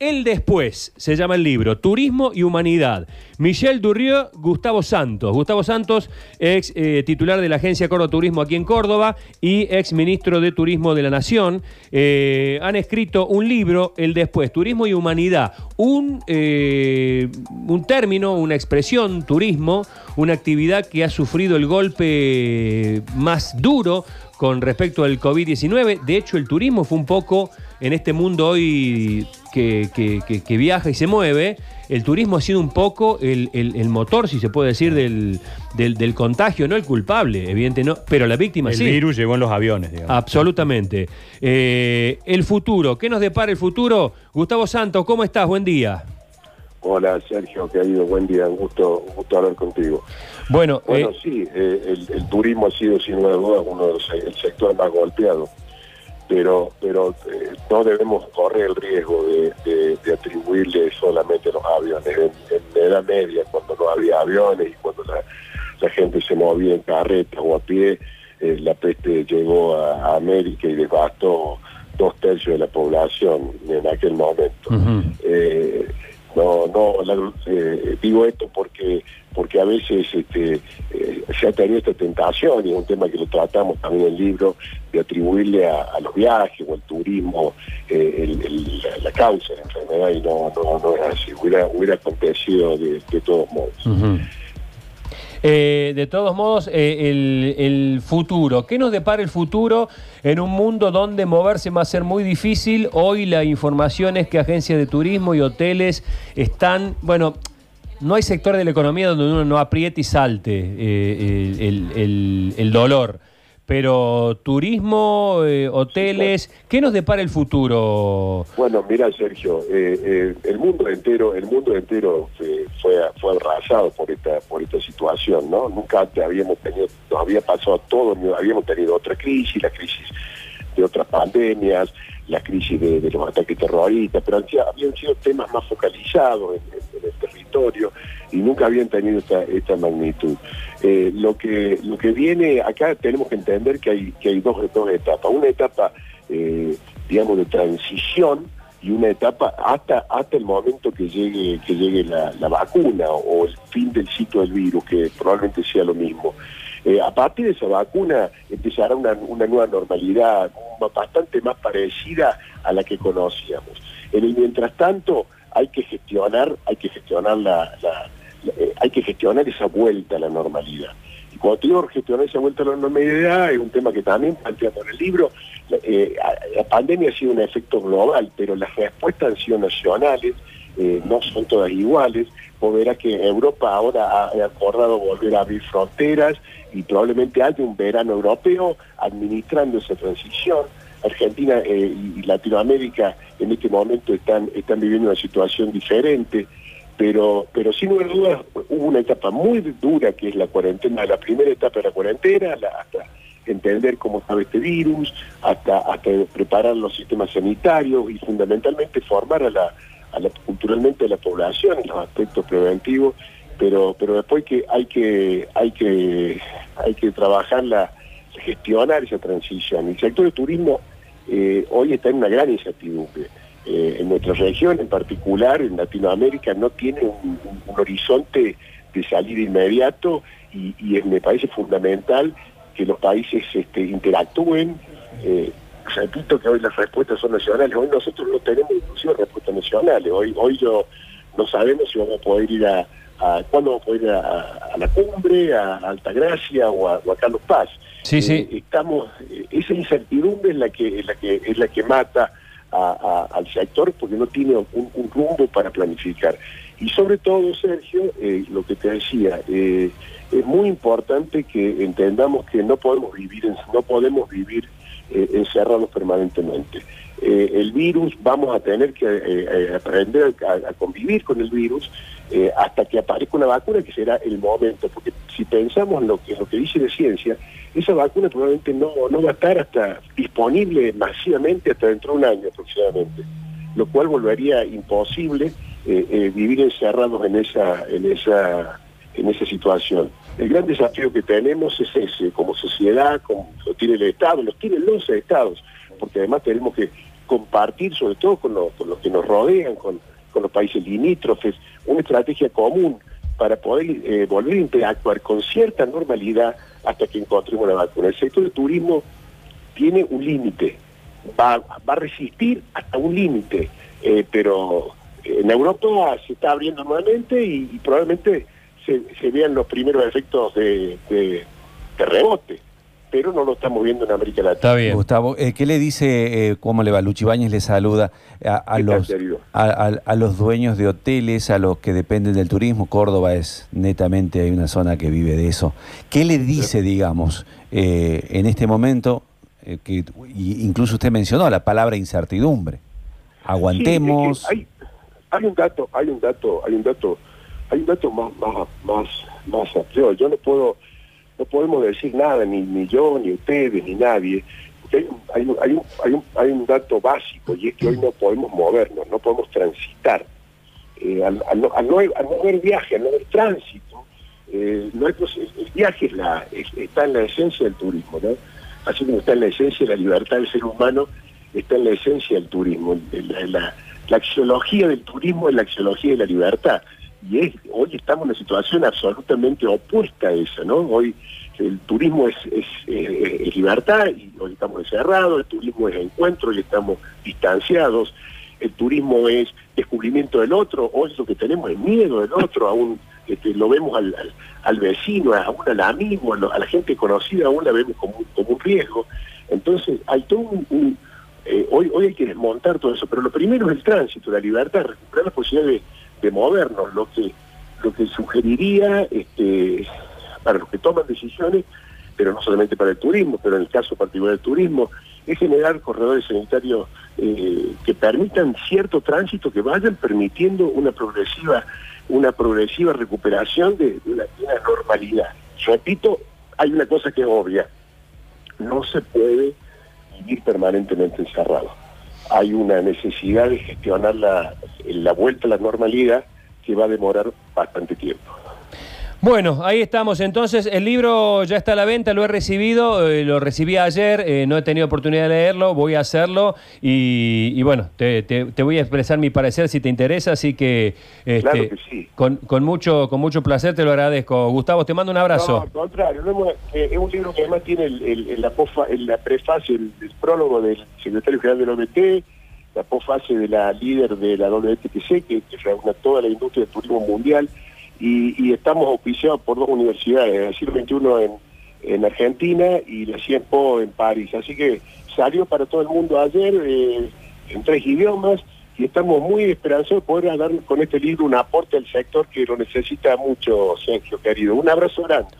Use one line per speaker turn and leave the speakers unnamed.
El después se llama el libro, Turismo y Humanidad. Michel Durrieux, Gustavo Santos. Gustavo Santos, ex eh, titular de la agencia Córdoba Turismo aquí en Córdoba y ex ministro de Turismo de la Nación, eh, han escrito un libro, El después, Turismo y Humanidad. Un, eh, un término, una expresión, turismo, una actividad que ha sufrido el golpe más duro con respecto al COVID-19. De hecho, el turismo fue un poco en este mundo hoy que, que- que- que viaja y se mueve, el turismo ha sido un poco el, el- el motor, si se puede decir, del, del- del contagio, no el culpable, evidente no, pero la víctima
El
sí.
virus llegó en los aviones, digamos.
Absolutamente. Eh, el futuro, ¿qué nos depara el futuro? Gustavo Santos, ¿cómo estás? Buen día.
Hola Sergio, querido, buen día, un gusto, un gusto hablar contigo.
Bueno,
Bueno,
eh,
sí, eh, el, el turismo ha sido sin lugar a dudas uno de los el sector más golpeado, pero pero eh, no debemos correr el riesgo de, de- de atribuirle solamente a los aviones. En, en la Edad Media, cuando no había aviones y cuando la, la gente se movía en carretas o a pie, eh, la peste llegó a, a América y devastó dos tercios de la población en aquel momento. Eh, no, no, la- eh, digo esto porque porque a veces este, se ha tenido esta tentación, y es un tema que lo tratamos también en el libro, de atribuirle a, a los viajes o al turismo eh, el- el- la, la causa de la enfermedad, y no, no, no es así, hubiera, hubiera acontecido de, de todos modos.
Eh, de todos modos, eh, el, el futuro. ¿Qué nos depara el futuro en un mundo donde moverse va a ser muy difícil? Hoy la información es que agencias de turismo y hoteles están, bueno, no hay sector de la economía donde uno no apriete y salte eh, el, el- dolor. Pero turismo, eh, hoteles, ¿qué nos depara el futuro?
Bueno, mira Sergio, eh, eh, el mundo entero, el mundo entero fue, fue, arrasado por esta, por esta situación, ¿no? Nunca antes habíamos tenido, nos había pasado a todos, habíamos tenido otra crisis, la crisis de otras pandemias, la crisis de, los ataques terroristas, pero han habían sido temas más focalizados en, y nunca habían tenido esta, magnitud. Eh, lo que lo que viene acá tenemos que entender que hay que hay dos, etapas. Una etapa, eh, digamos, de transición y una etapa hasta hasta el momento que llegue que llegue la, vacuna o el fin del ciclo del virus, que probablemente sea lo mismo. Eh, a partir de esa vacuna empezará una, una nueva normalidad bastante más parecida a la que conocíamos. En mientras tanto hay que gestionar, hay que gestionar la, la- eh, hay que gestionar esa vuelta a la normalidad. Y cuando te digo gestionar esa vuelta a la normalidad es un tema que también planteamos en el libro. La, eh, pandemia ha sido un efecto global, pero las respuestas han sido nacionales, eh, no son todas iguales. Vos verás que Europa ahora ha acordado volver a abrir fronteras y probablemente haya un verano europeo administrando esa transición. Argentina eh, y Latinoamérica en este momento están, están viviendo una situación diferente, pero, pero sin lugar a dudas hubo una etapa muy dura que es la cuarentena, la primera etapa de la cuarentena, hasta entender cómo estaba este virus, hasta, hasta preparar los sistemas sanitarios y fundamentalmente formar a la, a la- culturalmente a la población en los aspectos preventivos, pero, pero después que hay que, hay que, hay que trabajar gestionar esa transición. El sector de turismo eh, hoy está en una gran incertidumbre. Eh, en nuestra región en particular, en Latinoamérica, no tiene un, horizonte de salida inmediato y, me parece fundamental que los países este, interactúen. Eh, repito que hoy las respuestas son nacionales, hoy nosotros no tenemos inclusive respuestas nacionales, hoy, hoy no sabemos si vamos a poder ir a, a cuándo vamos a poder ir a, a- la cumbre, a Altagracia o a, o a Carlos Paz.
Sí, sí.
Eh, estamos, eh, esa incertidumbre es la que, es la que, es la que mata a- a- al sector porque no tiene un, un rumbo para planificar. Y sobre todo, Sergio, eh, lo que te decía, eh, es muy importante que entendamos que no podemos vivir, en- no podemos vivir eh, encerrados permanentemente. El virus, vamos a tener que aprender a, a convivir con el virus eh, hasta que aparezca una vacuna, que será el momento, porque si pensamos en lo que, lo que dice la ciencia, esa vacuna probablemente no, no va a estar hasta disponible masivamente hasta dentro de un año aproximadamente, lo cual volvería imposible eh, eh, vivir encerrados en esa, en esa, en esa situación. El gran desafío que tenemos es ese, como sociedad, como lo tiene el Estado, los tienen los Estados, porque además tenemos que compartir, sobre todo con, los que nos rodean, con, los países limítrofes, una estrategia común para poder eh, volver a interactuar con cierta normalidad hasta que encontremos la vacuna. El sector del turismo tiene un límite, va, a resistir hasta un límite, eh, pero en Europa se está abriendo nuevamente y, probablemente se, vean los primeros efectos de, de, rebote pero no lo estamos viendo en América Latina.
Está bien. Gustavo, eh, ¿qué le dice, eh, cómo le va? Luchi le saluda a, los, a, los dueños de hoteles, a los que dependen del turismo. Córdoba es netamente, hay una zona que vive de eso. ¿Qué le dice, digamos, eh, en este momento, que incluso usted mencionó la palabra incertidumbre? Aguantemos.
hay, hay, un dato, hay un dato, hay un dato, hay un dato más, más, más, más Yo no puedo no podemos decir nada, ni, yo, ni ustedes, ni nadie, hay un, hay, hay, hay, dato básico y es que hoy no podemos movernos, no podemos transitar. Eh, al, no, haber viaje, al no haber tránsito, eh, el, viaje es la, está en la esencia del turismo, ¿no? Así como está en la esencia de la libertad del ser humano, está en la esencia del turismo. La axiología del turismo es la axiología de la libertad y hoy estamos en una situación absolutamente opuesta a esa, ¿no? Hoy el turismo es, es, libertad y hoy estamos encerrados, el turismo es encuentro y estamos distanciados, el turismo es descubrimiento del otro, hoy lo que tenemos es miedo del otro, aún este, lo vemos al, al, vecino, aún al amigo, a, la gente conocida, aún la vemos como, como un riesgo. Entonces hay todo un... Eh, hoy, hoy hay que desmontar todo eso, pero lo primero es el tránsito, la libertad, recuperar la posibilidad de de movernos, lo que, lo que sugeriría este, para los que toman decisiones, pero no solamente para el turismo, pero en el caso particular del turismo, es generar corredores sanitarios eh, que permitan cierto tránsito, que vayan permitiendo una progresiva, una progresiva recuperación de, la, normalidad. Repito, hay una cosa que es obvia, no se puede vivir permanentemente encerrado. Hay una necesidad de gestionar la, la vuelta a la normalidad que va a demorar bastante tiempo.
Bueno, ahí estamos. Entonces, el libro ya está a la venta, lo he recibido, eh, lo recibí ayer, eh, no he tenido oportunidad de leerlo, voy a hacerlo y, bueno, te, voy a expresar mi parecer si te interesa, así que,
este,
con, mucho, con mucho placer te lo agradezco. Gustavo, te mando un abrazo. No,
al contrario, eh, es un libro que además tiene el, la, la prefacio, el, prólogo del secretario general del OMT, la posfase de la líder de la WTTC, que, que reúne toda la industria del turismo mundial, y, estamos auspiciados por dos universidades, la CIR 21 en, en Argentina y la CIEMPO en París. Así que salió para todo el mundo ayer eh, en tres idiomas y estamos muy esperanzados de poder dar con este libro un aporte al sector que lo necesita mucho, Sergio, querido. Un abrazo grande.